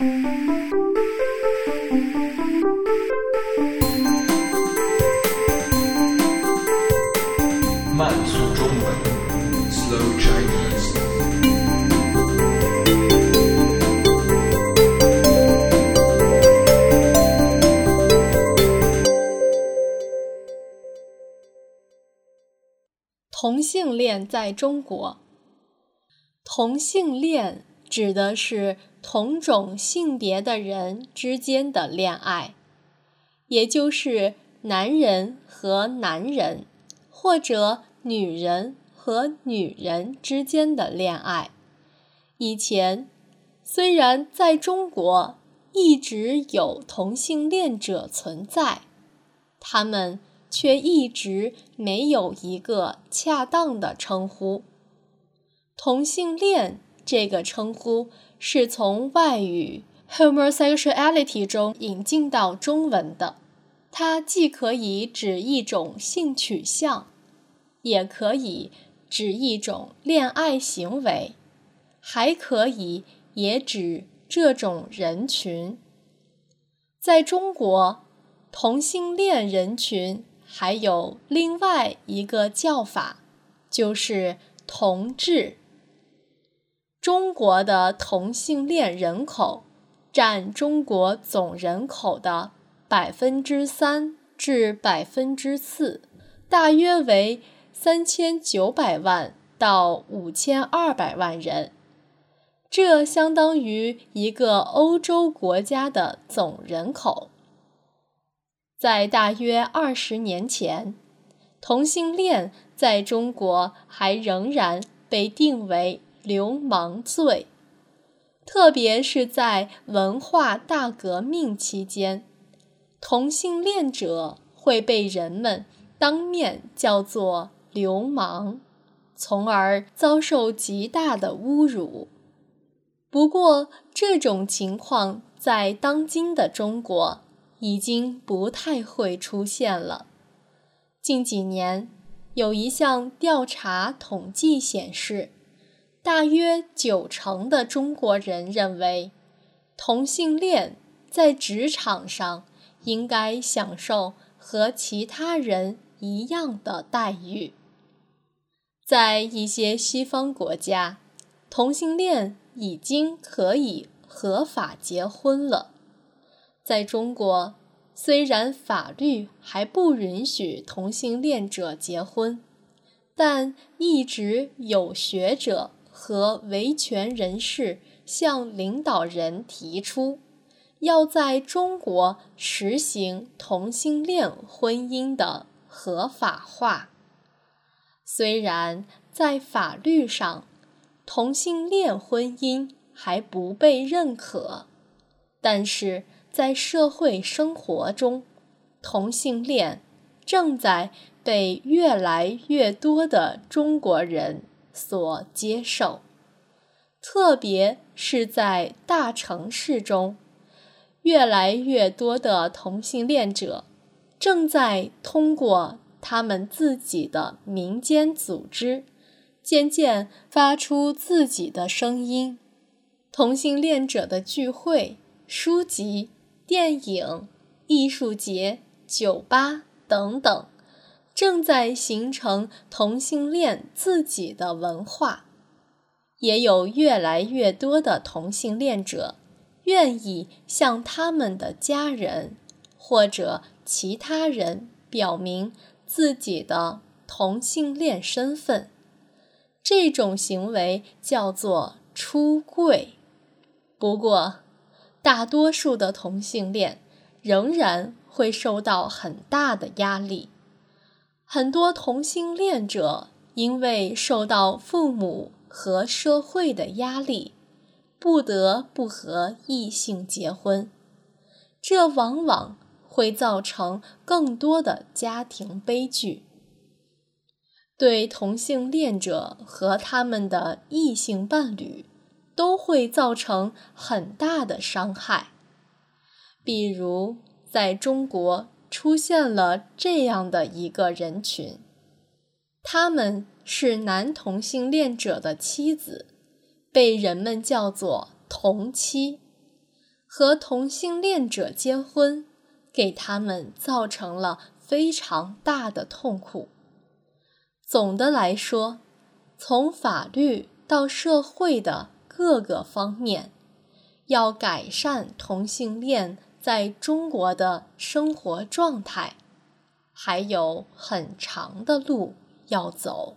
慢速中文，Slow Chinese。同性恋在中国，同性恋指的是同种性别的人之间的恋爱，也就是男人和男人，或者女人和女人之间的恋爱。以前，虽然在中国一直有同性恋者存在，他们。却一直没有一个恰当的称呼。同性恋这个称呼是从外语 homosexuality 中引进到中文的，它既可以指一种性取向，也可以指一种恋爱行为，还可以也指这种人群。在中国，同性恋人群。还有另外一个叫法，就是同志。中国的同性恋人口占中国总人口的百分之三至百分之四，大约为三千九百万到五千二百万人，这相当于一个欧洲国家的总人口。在大约二十年前，同性恋在中国还仍然被定为流氓罪，特别是在文化大革命期间，同性恋者会被人们当面叫做流氓，从而遭受极大的侮辱。不过，这种情况在当今的中国。已经不太会出现了。近几年，有一项调查统计显示，大约九成的中国人认为，同性恋在职场上应该享受和其他人一样的待遇。在一些西方国家，同性恋已经可以合法结婚了。在中国，虽然法律还不允许同性恋者结婚，但一直有学者和维权人士向领导人提出，要在中国实行同性恋婚姻的合法化。虽然在法律上，同性恋婚姻还不被认可，但是。在社会生活中，同性恋正在被越来越多的中国人所接受，特别是在大城市中，越来越多的同性恋者正在通过他们自己的民间组织，渐渐发出自己的声音。同性恋者的聚会、书籍。电影、艺术节、酒吧等等，正在形成同性恋自己的文化，也有越来越多的同性恋者愿意向他们的家人或者其他人表明自己的同性恋身份。这种行为叫做出柜。不过，大多数的同性恋仍然会受到很大的压力，很多同性恋者因为受到父母和社会的压力，不得不和异性结婚，这往往会造成更多的家庭悲剧，对同性恋者和他们的异性伴侣。都会造成很大的伤害。比如，在中国出现了这样的一个人群，他们是男同性恋者的妻子，被人们叫做同妻。和同性恋者结婚，给他们造成了非常大的痛苦。总的来说，从法律到社会的各个方面，要改善同性恋在中国的生活状态，还有很长的路要走。